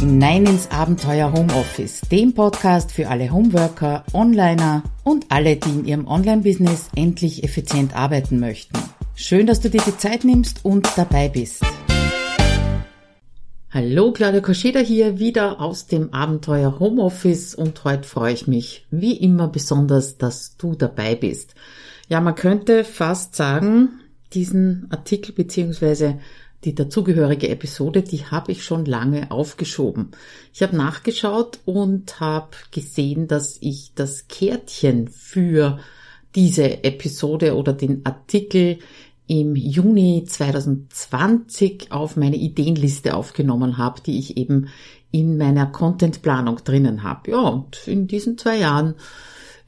hinein ins Abenteuer Homeoffice, dem Podcast für alle Homeworker, Onliner und alle, die in ihrem Online-Business endlich effizient arbeiten möchten. Schön, dass du dir die Zeit nimmst und dabei bist. Hallo, Claudia Koscheda hier wieder aus dem Abenteuer Homeoffice und heute freue ich mich wie immer besonders, dass du dabei bist. Ja, man könnte fast sagen, diesen Artikel beziehungsweise die dazugehörige Episode, die habe ich schon lange aufgeschoben. Ich habe nachgeschaut und habe gesehen, dass ich das Kärtchen für diese Episode oder den Artikel im Juni 2020 auf meine Ideenliste aufgenommen habe, die ich eben in meiner Contentplanung drinnen habe. Ja, und in diesen zwei Jahren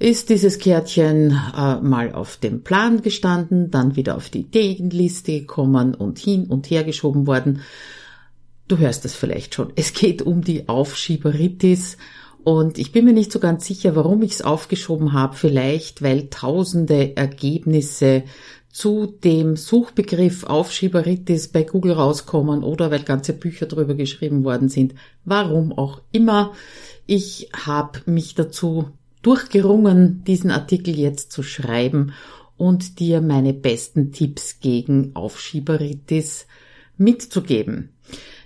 ist dieses Kärtchen äh, mal auf dem Plan gestanden, dann wieder auf die Ideenliste gekommen und hin und her geschoben worden. Du hörst es vielleicht schon. Es geht um die Aufschieberitis und ich bin mir nicht so ganz sicher, warum ich es aufgeschoben habe. Vielleicht, weil tausende Ergebnisse zu dem Suchbegriff Aufschieberitis bei Google rauskommen oder weil ganze Bücher drüber geschrieben worden sind. Warum auch immer. Ich habe mich dazu durchgerungen, diesen Artikel jetzt zu schreiben und dir meine besten Tipps gegen Aufschieberitis mitzugeben.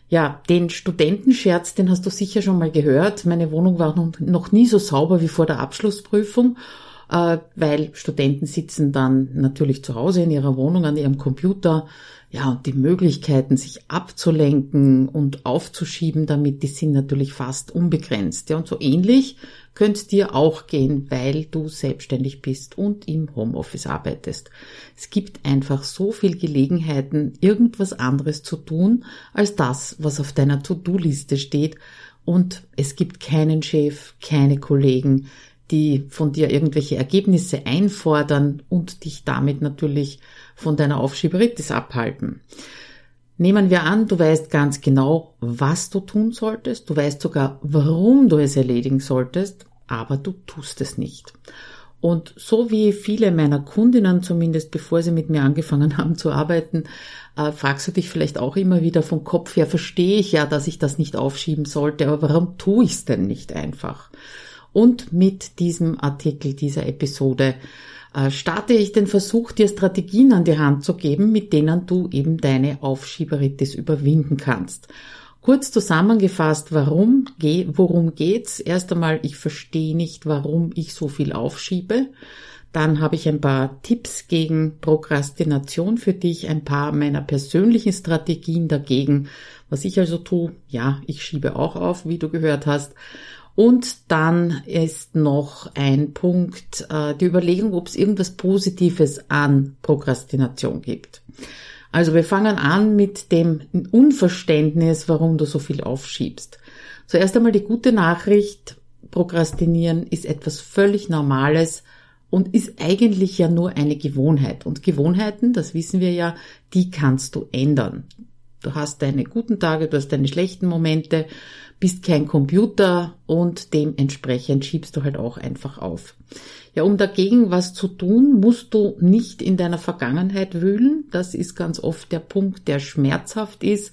Ja, den Studentenscherz, den hast du sicher schon mal gehört. Meine Wohnung war noch nie so sauber wie vor der Abschlussprüfung, weil Studenten sitzen dann natürlich zu Hause in ihrer Wohnung an ihrem Computer. Ja, und die Möglichkeiten, sich abzulenken und aufzuschieben damit, die sind natürlich fast unbegrenzt. Ja, und so ähnlich könnte dir auch gehen, weil du selbstständig bist und im Homeoffice arbeitest. Es gibt einfach so viel Gelegenheiten, irgendwas anderes zu tun, als das, was auf deiner To-Do-Liste steht. Und es gibt keinen Chef, keine Kollegen, die von dir irgendwelche Ergebnisse einfordern und dich damit natürlich von deiner Aufschieberitis abhalten. Nehmen wir an, du weißt ganz genau, was du tun solltest, du weißt sogar, warum du es erledigen solltest, aber du tust es nicht. Und so wie viele meiner Kundinnen, zumindest bevor sie mit mir angefangen haben zu arbeiten, äh, fragst du dich vielleicht auch immer wieder vom Kopf her, verstehe ich ja, dass ich das nicht aufschieben sollte, aber warum tue ich es denn nicht einfach? Und mit diesem Artikel, dieser Episode, äh, starte ich den Versuch, dir Strategien an die Hand zu geben, mit denen du eben deine Aufschieberitis überwinden kannst. Kurz zusammengefasst, warum, worum geht's? Erst einmal, ich verstehe nicht, warum ich so viel aufschiebe. Dann habe ich ein paar Tipps gegen Prokrastination für dich, ein paar meiner persönlichen Strategien dagegen. Was ich also tue, ja, ich schiebe auch auf, wie du gehört hast. Und dann ist noch ein Punkt, äh, die Überlegung, ob es irgendwas Positives an Prokrastination gibt. Also wir fangen an mit dem Unverständnis, warum du so viel aufschiebst. Zuerst einmal die gute Nachricht, Prokrastinieren ist etwas völlig Normales und ist eigentlich ja nur eine Gewohnheit. Und Gewohnheiten, das wissen wir ja, die kannst du ändern. Du hast deine guten Tage, du hast deine schlechten Momente bist kein Computer und dementsprechend schiebst du halt auch einfach auf. Ja, um dagegen was zu tun, musst du nicht in deiner Vergangenheit wühlen. Das ist ganz oft der Punkt, der schmerzhaft ist.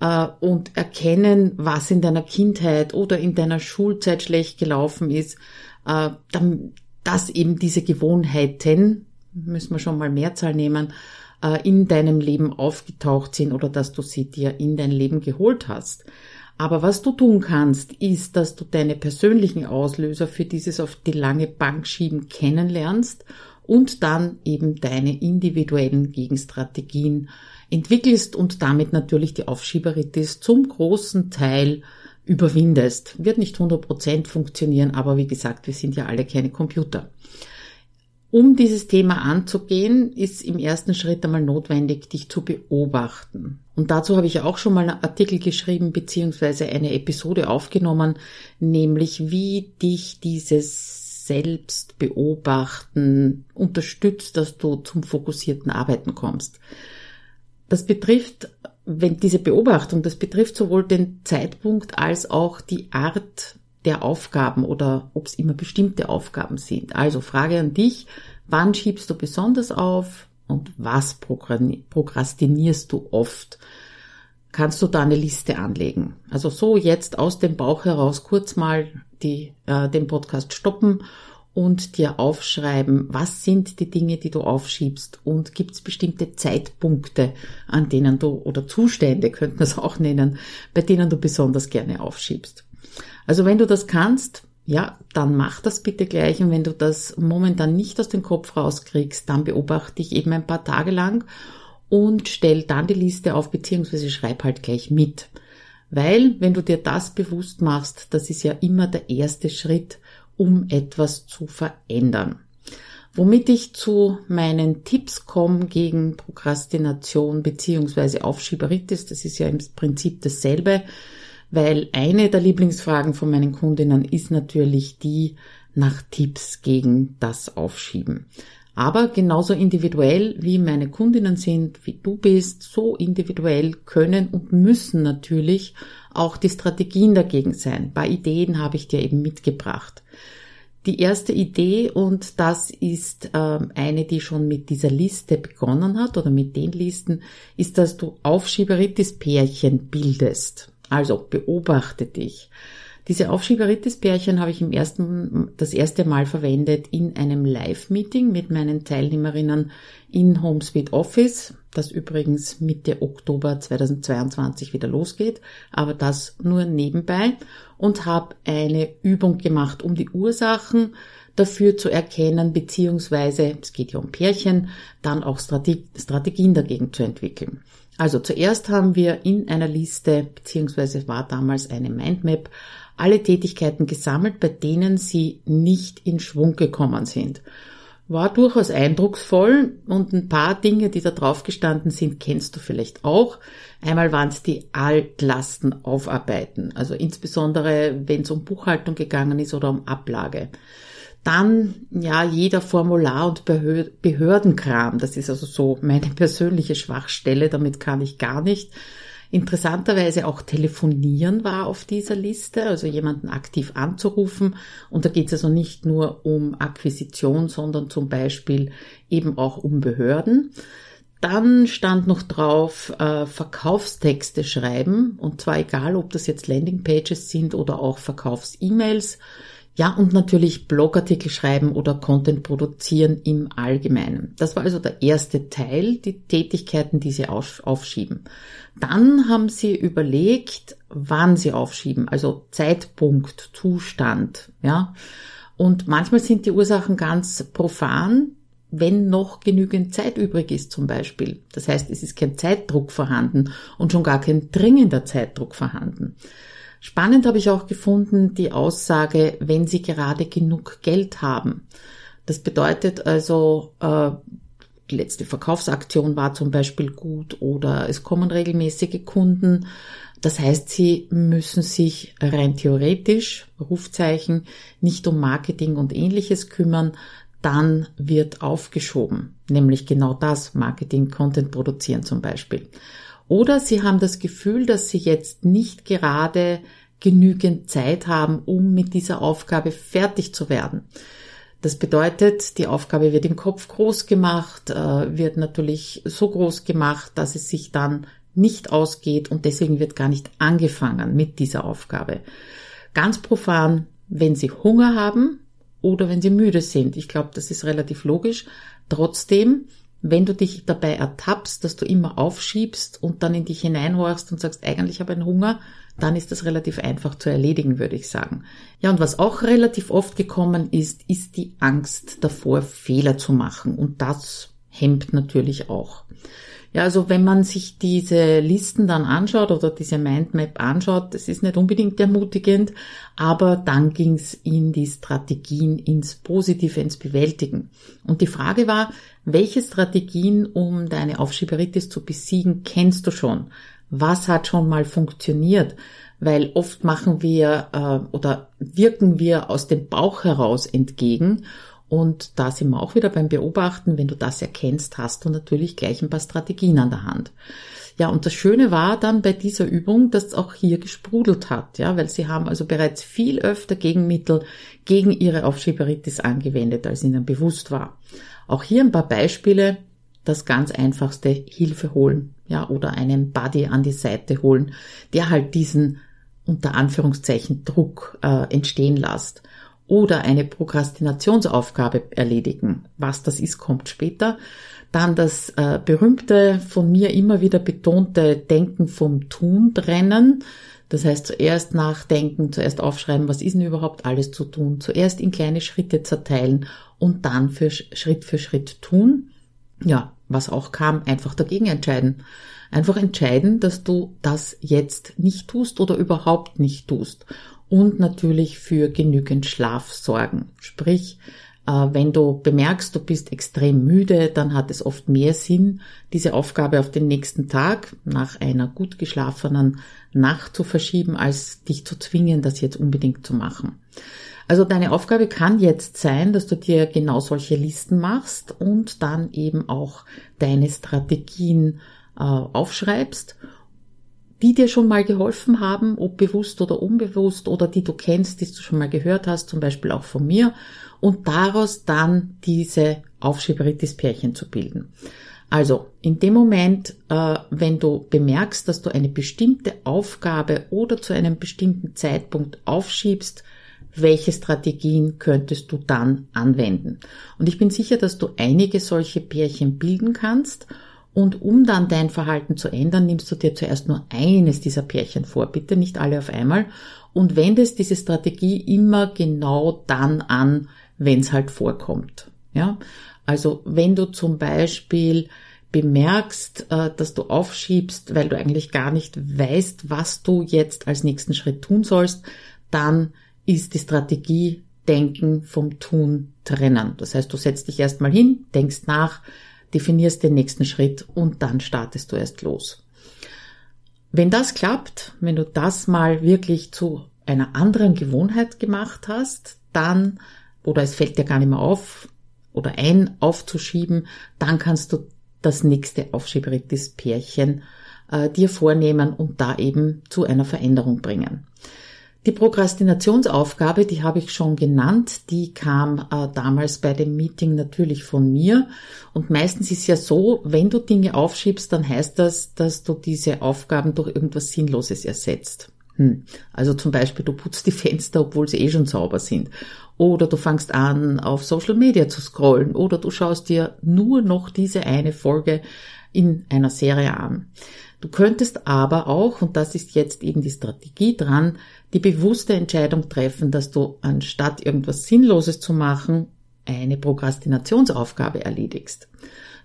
Äh, und erkennen, was in deiner Kindheit oder in deiner Schulzeit schlecht gelaufen ist, äh, dass eben diese Gewohnheiten, müssen wir schon mal Mehrzahl nehmen, äh, in deinem Leben aufgetaucht sind oder dass du sie dir in dein Leben geholt hast. Aber was du tun kannst, ist, dass du deine persönlichen Auslöser für dieses auf die lange Bank schieben kennenlernst und dann eben deine individuellen Gegenstrategien entwickelst und damit natürlich die Aufschieberitis zum großen Teil überwindest. Wird nicht 100% funktionieren, aber wie gesagt, wir sind ja alle keine Computer. Um dieses Thema anzugehen, ist im ersten Schritt einmal notwendig, dich zu beobachten. Und dazu habe ich auch schon mal einen Artikel geschrieben beziehungsweise eine Episode aufgenommen, nämlich wie dich dieses Selbstbeobachten unterstützt, dass du zum fokussierten Arbeiten kommst. Das betrifft, wenn diese Beobachtung, das betrifft sowohl den Zeitpunkt als auch die Art, der Aufgaben oder ob es immer bestimmte Aufgaben sind. Also Frage an dich, wann schiebst du besonders auf und was prokrastinierst du oft? kannst du da eine Liste anlegen. Also so jetzt aus dem Bauch heraus kurz mal die, äh, den Podcast stoppen und dir aufschreiben, was sind die Dinge, die du aufschiebst und gibt es bestimmte Zeitpunkte, an denen du, oder Zustände könnten wir es auch nennen, bei denen du besonders gerne aufschiebst. Also wenn du das kannst, ja, dann mach das bitte gleich und wenn du das momentan nicht aus dem Kopf rauskriegst, dann beobachte dich eben ein paar Tage lang und stell dann die Liste auf, beziehungsweise schreib halt gleich mit. Weil, wenn du dir das bewusst machst, das ist ja immer der erste Schritt, um etwas zu verändern. Womit ich zu meinen Tipps komme gegen Prokrastination beziehungsweise Aufschieberitis, das ist ja im Prinzip dasselbe, weil eine der Lieblingsfragen von meinen Kundinnen ist natürlich die nach Tipps gegen das Aufschieben. Aber genauso individuell wie meine Kundinnen sind, wie du bist, so individuell können und müssen natürlich auch die Strategien dagegen sein. Ein paar Ideen habe ich dir eben mitgebracht. Die erste Idee, und das ist ähm, eine, die schon mit dieser Liste begonnen hat oder mit den Listen, ist, dass du Aufschieberitis-Pärchen bildest. Also beobachte dich. Diese Aufschieberitis-Pärchen habe ich im ersten, das erste Mal verwendet in einem Live-Meeting mit meinen Teilnehmerinnen in HomeSuite Office, das übrigens Mitte Oktober 2022 wieder losgeht, aber das nur nebenbei und habe eine Übung gemacht, um die Ursachen dafür zu erkennen, beziehungsweise, es geht ja um Pärchen, dann auch Strategien dagegen zu entwickeln. Also zuerst haben wir in einer Liste, beziehungsweise war damals eine Mindmap, alle Tätigkeiten gesammelt, bei denen sie nicht in Schwung gekommen sind. War durchaus eindrucksvoll und ein paar Dinge, die da drauf gestanden sind, kennst du vielleicht auch. Einmal waren es die Altlasten aufarbeiten, also insbesondere wenn es um Buchhaltung gegangen ist oder um Ablage. Dann, ja, jeder Formular- und Behördenkram. Das ist also so meine persönliche Schwachstelle. Damit kann ich gar nicht. Interessanterweise auch telefonieren war auf dieser Liste, also jemanden aktiv anzurufen. Und da geht es also nicht nur um Akquisition, sondern zum Beispiel eben auch um Behörden. Dann stand noch drauf äh, Verkaufstexte schreiben und zwar egal, ob das jetzt Landingpages sind oder auch Verkaufs-E-Mails. Ja, und natürlich Blogartikel schreiben oder Content produzieren im Allgemeinen. Das war also der erste Teil, die Tätigkeiten, die sie aufschieben. Dann haben sie überlegt, wann sie aufschieben, also Zeitpunkt, Zustand, ja. Und manchmal sind die Ursachen ganz profan, wenn noch genügend Zeit übrig ist zum Beispiel. Das heißt, es ist kein Zeitdruck vorhanden und schon gar kein dringender Zeitdruck vorhanden. Spannend habe ich auch gefunden die Aussage, wenn Sie gerade genug Geld haben. Das bedeutet also, äh, die letzte Verkaufsaktion war zum Beispiel gut oder es kommen regelmäßige Kunden. Das heißt, Sie müssen sich rein theoretisch, Rufzeichen, nicht um Marketing und ähnliches kümmern, dann wird aufgeschoben, nämlich genau das, Marketing, Content produzieren zum Beispiel. Oder Sie haben das Gefühl, dass Sie jetzt nicht gerade genügend Zeit haben, um mit dieser Aufgabe fertig zu werden. Das bedeutet, die Aufgabe wird im Kopf groß gemacht, äh, wird natürlich so groß gemacht, dass es sich dann nicht ausgeht und deswegen wird gar nicht angefangen mit dieser Aufgabe. Ganz profan, wenn Sie Hunger haben oder wenn Sie müde sind. Ich glaube, das ist relativ logisch. Trotzdem wenn du dich dabei ertappst, dass du immer aufschiebst und dann in dich hineinhorchst und sagst, eigentlich habe ich einen Hunger, dann ist das relativ einfach zu erledigen, würde ich sagen. Ja, und was auch relativ oft gekommen ist, ist die Angst davor, Fehler zu machen. Und das hemmt natürlich auch. Ja, also wenn man sich diese Listen dann anschaut oder diese Mindmap anschaut, das ist nicht unbedingt ermutigend, aber dann ging es in die Strategien, ins Positive, ins Bewältigen. Und die Frage war, welche Strategien, um deine Aufschieberitis zu besiegen, kennst du schon? Was hat schon mal funktioniert? Weil oft machen wir äh, oder wirken wir aus dem Bauch heraus entgegen und da sind wir auch wieder beim Beobachten. Wenn du das erkennst, hast du natürlich gleich ein paar Strategien an der Hand. Ja, und das Schöne war dann bei dieser Übung, dass es auch hier gesprudelt hat, ja, weil sie haben also bereits viel öfter Gegenmittel gegen ihre Aufschieberitis angewendet, als ihnen bewusst war. Auch hier ein paar Beispiele. Das ganz einfachste Hilfe holen. ja, oder einen Buddy an die Seite holen, der halt diesen unter Anführungszeichen Druck äh, entstehen lässt. Oder eine Prokrastinationsaufgabe erledigen. Was das ist, kommt später. Dann das äh, berühmte, von mir immer wieder betonte Denken vom Tun trennen. Das heißt, zuerst nachdenken, zuerst aufschreiben, was ist denn überhaupt alles zu tun, zuerst in kleine Schritte zerteilen und dann für Schritt für Schritt tun. Ja, was auch kam, einfach dagegen entscheiden. Einfach entscheiden, dass du das jetzt nicht tust oder überhaupt nicht tust. Und natürlich für genügend Schlaf sorgen. Sprich, äh, wenn du bemerkst, du bist extrem müde, dann hat es oft mehr Sinn, diese Aufgabe auf den nächsten Tag nach einer gut geschlafenen Nacht zu verschieben, als dich zu zwingen, das jetzt unbedingt zu machen. Also deine Aufgabe kann jetzt sein, dass du dir genau solche Listen machst und dann eben auch deine Strategien äh, aufschreibst, die dir schon mal geholfen haben, ob bewusst oder unbewusst oder die du kennst, die du schon mal gehört hast, zum Beispiel auch von mir, und daraus dann diese Aufschieberitis-Pärchen zu bilden. Also in dem Moment, äh, wenn du bemerkst, dass du eine bestimmte Aufgabe oder zu einem bestimmten Zeitpunkt aufschiebst, welche Strategien könntest du dann anwenden? Und ich bin sicher, dass du einige solche Pärchen bilden kannst. Und um dann dein Verhalten zu ändern, nimmst du dir zuerst nur eines dieser Pärchen vor, bitte nicht alle auf einmal, und wendest diese Strategie immer genau dann an, wenn es halt vorkommt. Ja, also wenn du zum Beispiel bemerkst, äh, dass du aufschiebst, weil du eigentlich gar nicht weißt, was du jetzt als nächsten Schritt tun sollst, dann ist die Strategie Denken vom Tun trennen. Das heißt, du setzt dich erstmal hin, denkst nach, definierst den nächsten Schritt und dann startest du erst los. Wenn das klappt, wenn du das mal wirklich zu einer anderen Gewohnheit gemacht hast, dann, oder es fällt dir gar nicht mehr auf, oder ein aufzuschieben, dann kannst du das nächste Aufschieberitis-Pärchen äh, dir vornehmen und da eben zu einer Veränderung bringen. Die Prokrastinationsaufgabe, die habe ich schon genannt, die kam äh, damals bei dem Meeting natürlich von mir. Und meistens ist ja so, wenn du Dinge aufschiebst, dann heißt das, dass du diese Aufgaben durch irgendwas Sinnloses ersetzt. Hm. Also zum Beispiel, du putzt die Fenster, obwohl sie eh schon sauber sind. Oder du fangst an, auf Social Media zu scrollen. Oder du schaust dir nur noch diese eine Folge in einer Serie an. Du könntest aber auch, und das ist jetzt eben die Strategie dran, die bewusste Entscheidung treffen, dass du anstatt irgendwas Sinnloses zu machen, eine Prokrastinationsaufgabe erledigst.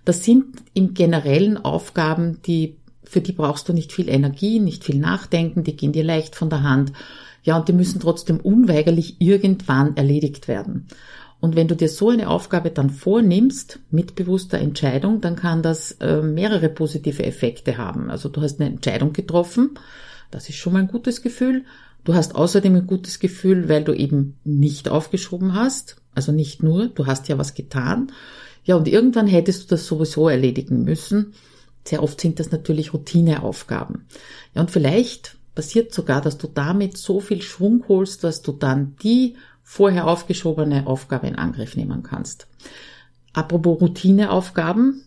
Das sind im generellen Aufgaben, die, für die brauchst du nicht viel Energie, nicht viel Nachdenken, die gehen dir leicht von der Hand. Ja, und die müssen trotzdem unweigerlich irgendwann erledigt werden. Und wenn du dir so eine Aufgabe dann vornimmst mit bewusster Entscheidung, dann kann das äh, mehrere positive Effekte haben. Also du hast eine Entscheidung getroffen, das ist schon mal ein gutes Gefühl. Du hast außerdem ein gutes Gefühl, weil du eben nicht aufgeschoben hast. Also nicht nur, du hast ja was getan. Ja, und irgendwann hättest du das sowieso erledigen müssen. Sehr oft sind das natürlich Routineaufgaben. Ja, und vielleicht passiert sogar, dass du damit so viel Schwung holst, dass du dann die vorher aufgeschobene Aufgabe in Angriff nehmen kannst. Apropos Routineaufgaben,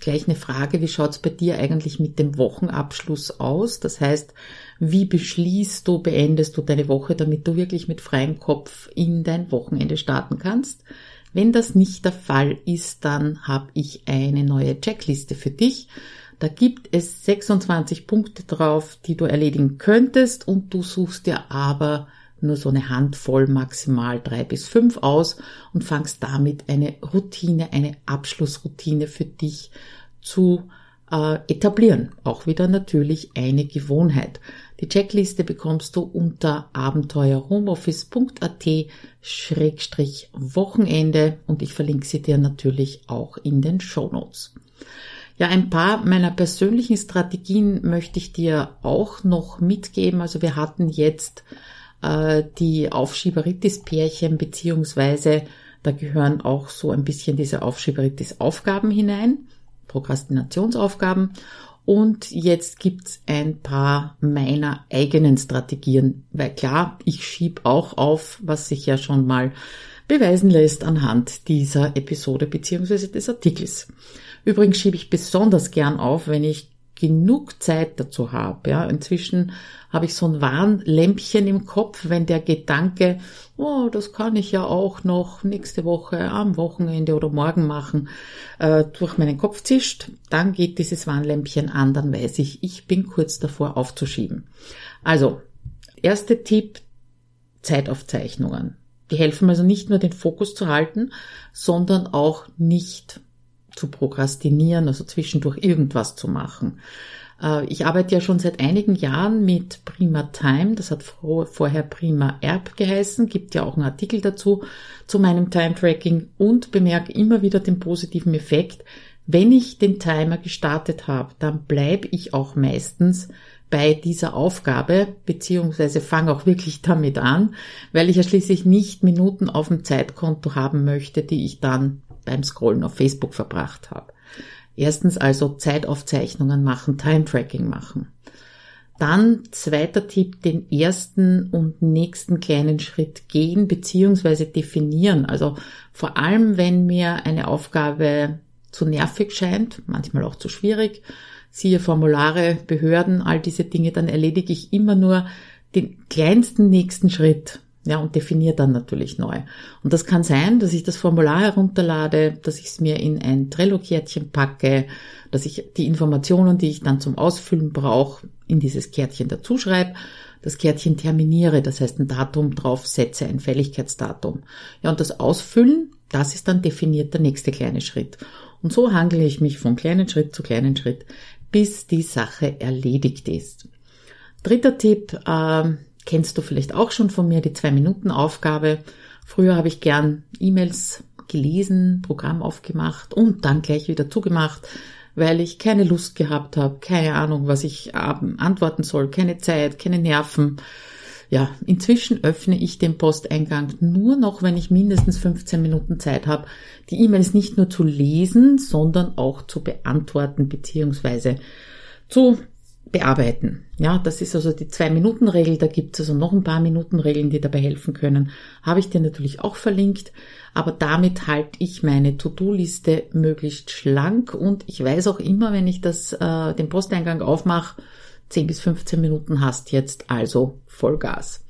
gleich eine Frage, wie schaut's bei dir eigentlich mit dem Wochenabschluss aus? Das heißt, wie beschließt du, beendest du deine Woche, damit du wirklich mit freiem Kopf in dein Wochenende starten kannst? Wenn das nicht der Fall ist, dann habe ich eine neue Checkliste für dich. Da gibt es 26 Punkte drauf, die du erledigen könntest und du suchst dir aber nur so eine Handvoll, maximal drei bis fünf aus und fangst damit eine Routine, eine Abschlussroutine für dich zu äh, etablieren. Auch wieder natürlich eine Gewohnheit. Die Checkliste bekommst du unter abenteuerhomeoffice.at Schrägstrich Wochenende und ich verlinke sie dir natürlich auch in den Show Notes. Ja, ein paar meiner persönlichen Strategien möchte ich dir auch noch mitgeben. Also wir hatten jetzt äh, die Aufschieberitis-Pärchen, beziehungsweise da gehören auch so ein bisschen diese Aufschieberitis-Aufgaben hinein, Prokrastinationsaufgaben. Und jetzt gibt's ein paar meiner eigenen Strategien, weil klar, ich schieb auch auf, was sich ja schon mal beweisen lässt anhand dieser Episode beziehungsweise des Artikels. Übrigens schiebe ich besonders gern auf, wenn ich genug Zeit dazu habe. Ja, inzwischen habe ich so ein Warnlämpchen im Kopf, wenn der Gedanke, oh, das kann ich ja auch noch nächste Woche am Wochenende oder morgen machen, äh, durch meinen Kopf zischt, dann geht dieses Warnlämpchen an, dann weiß ich, ich bin kurz davor aufzuschieben. Also, erster Tipp, Zeitaufzeichnungen. Die helfen also nicht nur den Fokus zu halten, sondern auch nicht zu prokrastinieren, also zwischendurch irgendwas zu machen. Äh, ich arbeite ja schon seit einigen Jahren mit Prima Time, das hat vorher Prima Erb geheißen, gibt ja auch einen Artikel dazu, zu meinem Time Tracking und bemerke immer wieder den positiven Effekt. Wenn ich den Timer gestartet habe, dann bleibe ich auch meistens bei dieser Aufgabe, beziehungsweise fange auch wirklich damit an, weil ich ja schließlich nicht Minuten auf dem Zeitkonto haben möchte, die ich dann beim Scrollen auf Facebook verbracht habe. Erstens also Zeitaufzeichnungen machen, Time-Tracking machen. Dann zweiter Tipp, den ersten und nächsten kleinen Schritt gehen bzw. definieren. Also vor allem, wenn mir eine Aufgabe zu nervig scheint, manchmal auch zu schwierig, siehe Formulare, Behörden, all diese Dinge, dann erledige ich immer nur den kleinsten nächsten Schritt. Ja, und definiere dann natürlich neu. Und das kann sein, dass ich das Formular herunterlade, dass ich es mir in ein Trello-Kärtchen packe, dass ich die Informationen, die ich dann zum Ausfüllen brauche, in dieses Kärtchen dazuschreibe, das Kärtchen terminiere, das heißt ein Datum draufsetze, ein Fälligkeitsdatum. Ja, und das Ausfüllen, das ist dann definiert der nächste kleine Schritt. Und so handle ich mich von kleinen Schritt zu kleinen Schritt, bis die Sache erledigt ist. Dritter Tipp, äh, kennst du vielleicht auch schon von mir, die Zwei-Minuten-Aufgabe. Früher habe ich gern E-Mails gelesen, Programm aufgemacht und dann gleich wieder zugemacht, weil ich keine Lust gehabt habe, keine Ahnung, was ich antworten soll, keine Zeit, keine Nerven. Ja, inzwischen öffne ich den Posteingang nur noch, wenn ich mindestens 15 Minuten Zeit habe, die E-Mails nicht nur zu lesen, sondern auch zu beantworten bzw. zu bearbeiten. Ja, das ist also die Zwei-Minuten-Regel. Da gibt es also noch ein paar Minuten-Regeln, die dabei helfen können. Habe ich dir natürlich auch verlinkt. Aber damit halte ich meine To-Do-Liste möglichst schlank und ich weiß auch immer, wenn ich das, äh, den Posteingang aufmache, 10 bis 15 Minuten hast jetzt, also Vollgas.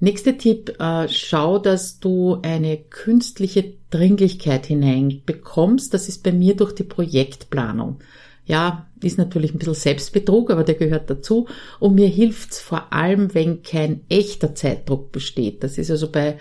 Nächster Tipp, äh, schau, dass du eine künstliche Dringlichkeit hineinbekommst. Das ist bei mir durch die Projektplanung. Ja, ist natürlich ein bisschen Selbstbetrug, aber der gehört dazu. Und mir hilft's vor allem, wenn kein echter Zeitdruck besteht. Das ist also bei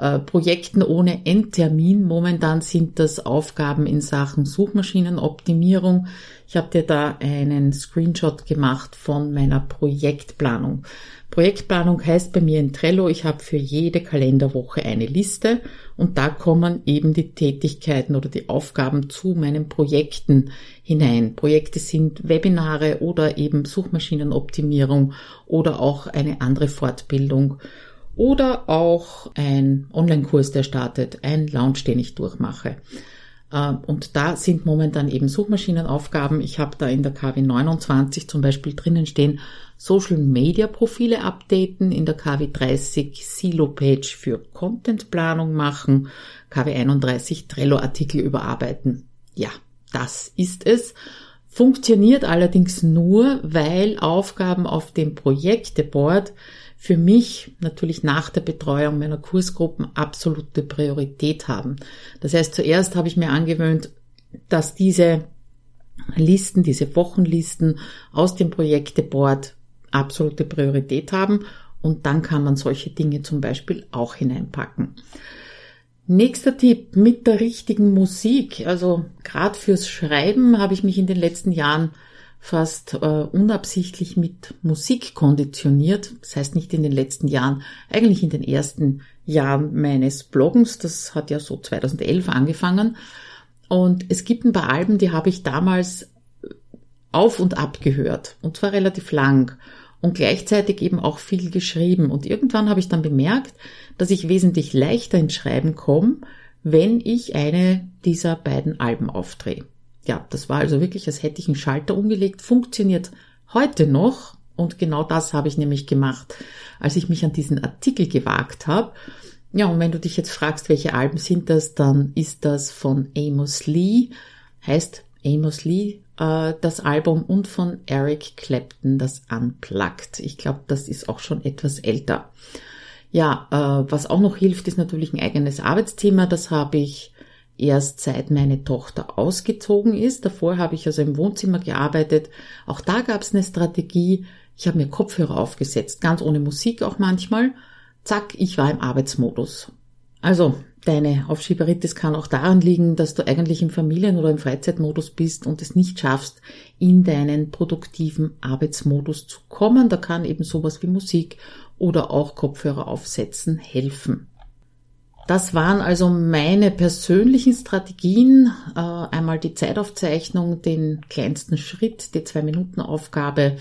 äh, Projekten ohne Endtermin. Momentan sind das Aufgaben in Sachen Suchmaschinenoptimierung. Ich habe dir da einen Screenshot gemacht von meiner Projektplanung. Projektplanung heißt bei mir in Trello, ich habe für jede Kalenderwoche eine Liste und da kommen eben die Tätigkeiten oder die Aufgaben zu meinen Projekten hinein. Projekte sind Webinare oder eben Suchmaschinenoptimierung oder auch eine andere Fortbildung oder auch ein Online-Kurs, der startet, ein Launch, den ich durchmache. Ähm, und da sind momentan eben Suchmaschinenaufgaben. Ich habe da in der KW 29 zum Beispiel drinnen stehen, Social Media Profile updaten, in der KW 30 Silo Page für Contentplanung machen, KW 31 Trello Artikel überarbeiten. Ja, das ist es. Funktioniert allerdings nur, weil Aufgaben auf dem Projekteboard für mich natürlich nach der Betreuung meiner Kursgruppen absolute Priorität haben. Das heißt, zuerst habe ich mir angewöhnt, dass diese Listen, diese Wochenlisten aus dem Projekteboard absolute Priorität haben und dann kann man solche Dinge zum Beispiel auch hineinpacken. Nächster Tipp mit der richtigen Musik. Also gerade fürs Schreiben habe ich mich in den letzten Jahren fast äh, unabsichtlich mit Musik konditioniert. Das heißt nicht in den letzten Jahren, eigentlich in den ersten Jahren meines Bloggens. Das hat ja so 2011 angefangen. Und es gibt ein paar Alben, die habe ich damals auf und ab gehört. Und zwar relativ lang. Und gleichzeitig eben auch viel geschrieben. Und irgendwann habe ich dann bemerkt, dass ich wesentlich leichter ins Schreiben komme, wenn ich eine dieser beiden Alben aufdrehe ja, das war also wirklich, als hätte ich einen Schalter umgelegt, funktioniert heute noch. Und genau das habe ich nämlich gemacht, als ich mich an diesen Artikel gewagt habe. Ja, und wenn du dich jetzt fragst, welche Alben sind das, dann ist das von Amos Lee, heißt Amos Lee, äh, das Album und von Eric Clapton das Unplugged. Ich glaube, das ist auch schon etwas älter. Ja, äh, was auch noch hilft, ist natürlich ein eigenes Arbeitsthema. Das habe ich erst seit meine Tochter ausgezogen ist. Davor habe ich also im Wohnzimmer gearbeitet. Auch da gab es eine Strategie. Ich habe mir Kopfhörer aufgesetzt, ganz ohne Musik auch manchmal. Zack, ich war im Arbeitsmodus. Also, deine Aufschieberitis kann auch daran liegen, dass du eigentlich im Familien- oder im Freizeitmodus bist und es nicht schaffst, in deinen produktiven Arbeitsmodus zu kommen. Da kann eben sowas wie Musik oder auch Kopfhörer aufsetzen helfen. Das waren also meine persönlichen Strategien. Äh, einmal die Zeitaufzeichnung, den kleinsten Schritt, die Zwei-Minuten-Aufgabe,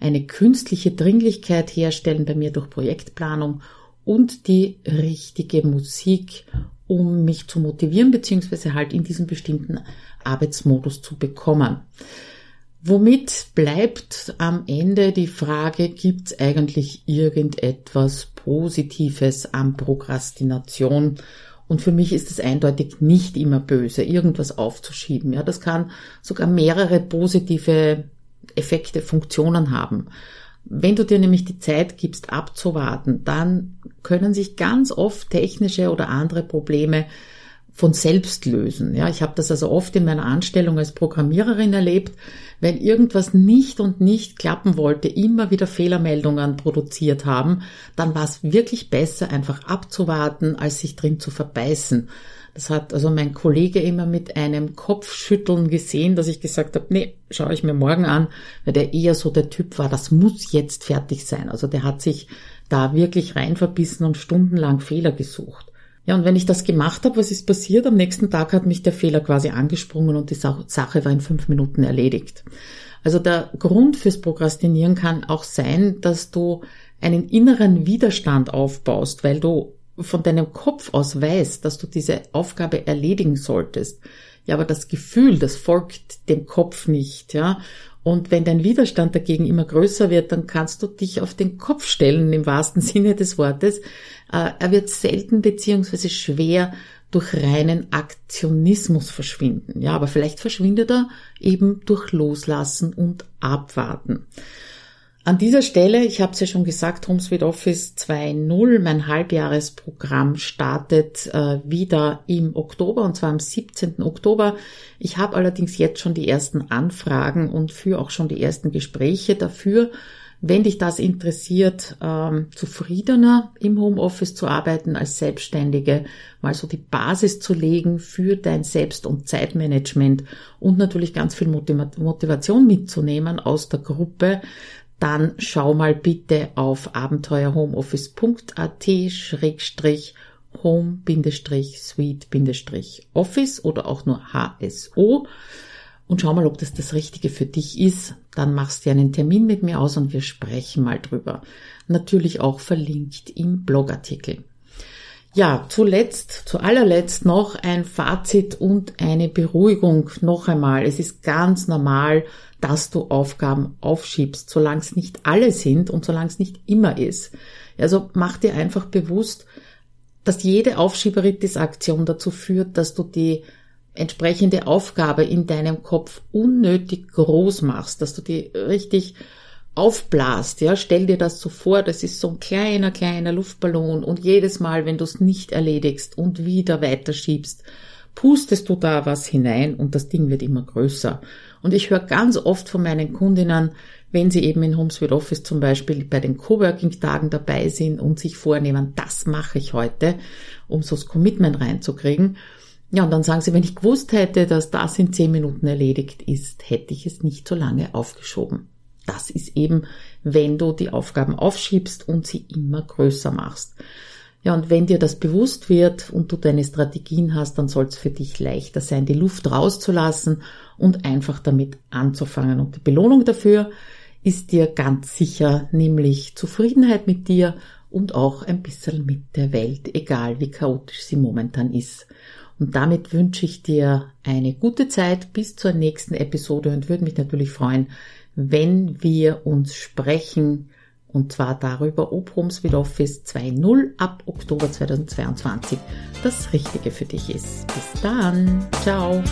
eine künstliche Dringlichkeit herstellen bei mir durch Projektplanung und die richtige Musik, um mich zu motivieren, beziehungsweise halt in diesen bestimmten Arbeitsmodus zu bekommen. Womit bleibt am Ende die Frage, gibt es eigentlich irgendetwas Positives an Prokrastination? Und für mich ist es eindeutig nicht immer böse, irgendwas aufzuschieben. Ja, das kann sogar mehrere positive Effekte, Funktionen haben. Wenn du dir nämlich die Zeit gibst, abzuwarten, dann können sich ganz oft technische oder andere Probleme von selbst lösen. Ja, ich habe das also oft in meiner Anstellung als Programmiererin erlebt, wenn irgendwas nicht und nicht klappen wollte, immer wieder Fehlermeldungen produziert haben, dann war es wirklich besser, einfach abzuwarten, als sich drin zu verbeißen. Das hat also mein Kollege immer mit einem Kopfschütteln gesehen, dass ich gesagt habe, nee, schaue ich mir morgen an, weil der eher so der Typ war, das muss jetzt fertig sein. Also der hat sich da wirklich rein verbissen und stundenlang Fehler gesucht. Ja, und wenn ich das gemacht habe, was ist passiert? Am nächsten Tag hat mich der Fehler quasi angesprungen und die Sache war in fünf Minuten erledigt. Also der Grund fürs Prokrastinieren kann auch sein, dass du einen inneren Widerstand aufbaust, weil du von deinem Kopf aus weißt, dass du diese Aufgabe erledigen solltest. Ja, aber das Gefühl, das folgt dem Kopf nicht, ja. Und wenn dein Widerstand dagegen immer größer wird, dann kannst du dich auf den Kopf stellen, im wahrsten Sinne des Wortes. Äh, er wird selten beziehungsweise schwer durch reinen Aktionismus verschwinden. Ja, aber vielleicht verschwindet er eben durch Loslassen und Abwarten. An dieser Stelle, ich habe es ja schon gesagt, HomeSuite Office 2.0, mein Halbjahresprogramm startet äh, wieder im Oktober und zwar am 17. Oktober. Ich habe allerdings jetzt schon die ersten Anfragen und führe auch schon die ersten Gespräche dafür. Wenn dich das interessiert, ähm, zufriedener im Homeoffice zu arbeiten als Selbstständige, mal so die Basis zu legen für dein Selbst- und Zeitmanagement und natürlich ganz viel Motivation mitzunehmen aus der Gruppe, dann schau mal bitte auf abenteuerhomeoffice.at schrägstrich home-suite-office oder auch nur HSO und schau mal, ob das das Richtige für dich ist. Dann machst du einen Termin mit mir aus und wir sprechen mal drüber. Natürlich auch verlinkt im Blogartikel. Ja, zuletzt, zu allerletzt noch ein Fazit und eine Beruhigung. Noch einmal, es ist ganz normal, dass du Aufgaben aufschiebst, solange es nicht alle sind und solange es nicht immer ist. Also mach dir einfach bewusst, dass jede Aufschieberitis-Aktion dazu führt, dass du die entsprechende Aufgabe in deinem Kopf unnötig groß machst, dass du die richtig aufblast, ja, stell dir das so vor, das ist so ein kleiner, kleiner Luftballon und jedes Mal, wenn du es nicht erledigst und wieder weiterschiebst, pustest du da was hinein und das Ding wird immer größer. Und ich höre ganz oft von meinen Kundinnen, wenn sie eben in HomeSuite Office zum Beispiel bei den Coworking-Tagen dabei sind und sich vornehmen, das mache ich heute, um so das Commitment reinzukriegen. Ja, und dann sagen sie, wenn ich gewusst hätte, dass das in zehn Minuten erledigt ist, hätte ich es nicht so lange aufgeschoben. Das ist eben, wenn du die Aufgaben aufschiebst und sie immer größer machst. Ja, und wenn dir das bewusst wird und du deine Strategien hast, dann soll es für dich leichter sein, die Luft rauszulassen und einfach damit anzufangen. Und die Belohnung dafür ist dir ganz sicher, nämlich Zufriedenheit mit dir und auch ein bisschen mit der Welt, egal wie chaotisch sie momentan ist. Und damit wünsche ich dir eine gute Zeit bis zur nächsten Episode und würde mich natürlich freuen, wenn wir uns sprechen, und zwar darüber, ob Homes with Office 2.0 ab Oktober 2022 das Richtige für dich ist. Bis dann. Ciao.